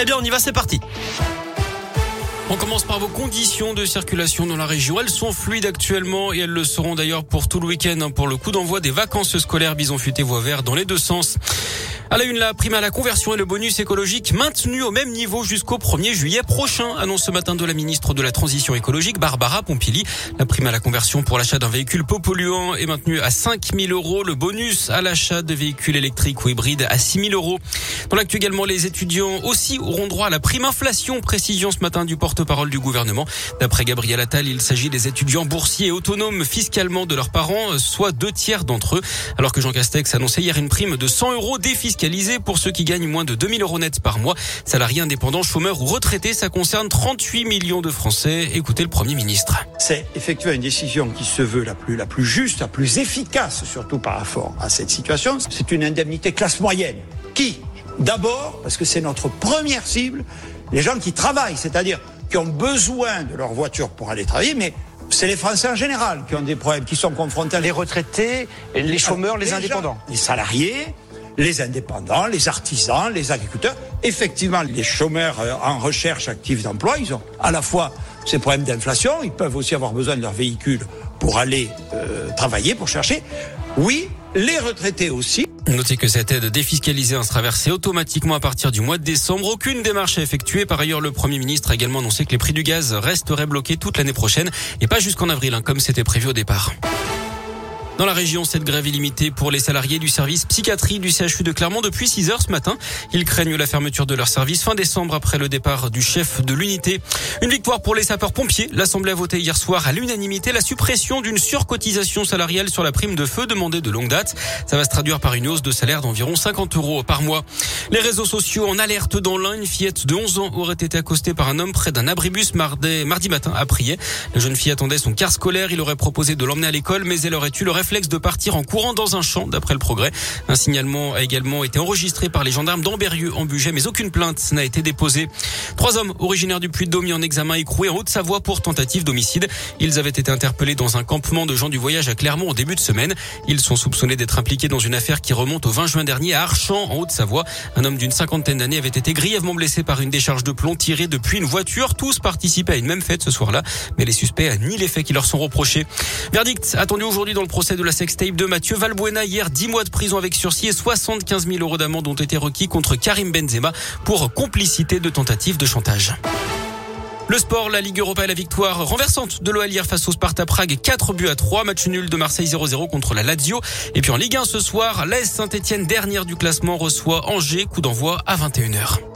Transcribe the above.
Eh bien, on y va, c'est parti. On commence par vos conditions de circulation dans la région. Elles sont fluides actuellement et elles le seront d'ailleurs pour tout le week-end hein, pour le coup d'envoi des vacances scolaires Bison futé voie vert dans les deux sens. À la une, la prime à la conversion et le bonus écologique maintenu au même niveau jusqu'au 1er juillet prochain, annonce ce matin de la ministre de la Transition écologique, Barbara Pompili. La prime à la conversion pour l'achat d'un véhicule peu polluant est maintenue à 5 000 euros. Le bonus à l'achat de véhicules électriques ou hybrides à 6 000 euros. Dans l'actu également, les étudiants aussi auront droit à la prime inflation. Précision ce matin du porte-parole du gouvernement. D'après Gabriel Attal, il s'agit des étudiants boursiers et autonomes fiscalement de leurs parents, soit deux tiers d'entre eux. Alors que Jean Castex annonçait hier une prime de 100 euros défiscalisée pour ceux qui gagnent moins de 2000 euros net par mois. Salariés indépendants, chômeurs ou retraités, ça concerne 38 millions de Français. Écoutez le Premier ministre. C'est effectivement une décision qui se veut la plus, la plus juste, la plus efficace, surtout par rapport à cette situation. C'est une indemnité classe moyenne. Qui? D'abord, parce que c'est notre première cible, les gens qui travaillent, c'est-à-dire qui ont besoin de leur voiture pour aller travailler, mais c'est les Français en général qui ont des problèmes, qui sont confrontés à les retraités, les chômeurs, les, indépendants, les salariés, les indépendants, les artisans, les agriculteurs. Effectivement, les chômeurs euh, en recherche active d'emploi, ils ont à la fois ces problèmes d'inflation, ils peuvent aussi avoir besoin de leur véhicule pour aller euh, travailler, pour chercher. Oui, les retraités aussi. Notez que cette aide défiscalisée sera versée automatiquement à partir du mois de décembre. Aucune démarche à effectuer. Par ailleurs, le Premier ministre a également annoncé que les prix du gaz resteraient bloqués toute l'année prochaine et pas jusqu'en avril, hein, comme c'était prévu au départ. Dans la région, cette grève est limitée pour les salariés du service psychiatrie du CHU de Clermont depuis 6 heures ce matin. Ils craignent la fermeture de leur service fin décembre après le départ du chef de l'unité. Une victoire pour les sapeurs-pompiers. L'Assemblée a voté hier soir à l'unanimité la suppression d'une surcotisation salariale sur la prime de feu demandée de longue date. Ça va se traduire par une hausse de salaire d'environ 50 euros par mois. Les réseaux sociaux en alerte dans l'un. Une fillette de 11 ans aurait été accostée par un homme près d'un abribus mardi, matin à Prier. La jeune fille attendait son car scolaire. Il aurait proposé de l'emmener à l'école, mais elle aurait eu le réflexe de partir en courant dans un champ, d'après le progrès. Un signalement a également été enregistré par les gendarmes d'Amberieux en Bugey, mais aucune plainte n'a été déposée. Trois hommes originaires du Puy-de-Dôme mis en examen écroués en Haute-Savoie pour tentative d'homicide. Ils avaient été interpellés dans un campement de gens du voyage à Clermont au début de semaine. Ils sont soupçonnés d'être impliqués dans une affaire qui remonte au 20 juin dernier à Archamps, en Haute-Savoie. Un homme d'une cinquantaine d'années avait été grièvement blessé par une décharge de plomb tirée depuis une voiture. Tous participaient à une même fête ce soir-là, mais les suspects nient les faits qui leur sont reprochés. Verdict attendu aujourd'hui dans le de la sextape de Mathieu Valbuena. Hier, 10 mois de prison avec sursis et 75 000 euros d'amende ont été requis contre Karim Benzema pour complicité de tentative de chantage. Le sport, la Ligue Europa la victoire renversante de l'OL hier face au Sparta Prague. 4 buts à 3. Match nul de Marseille 0-0 contre la Lazio. Et puis en Ligue 1 ce soir, l'AS Saint-Etienne, dernière du classement, reçoit Angers. Coup d'envoi à 21h.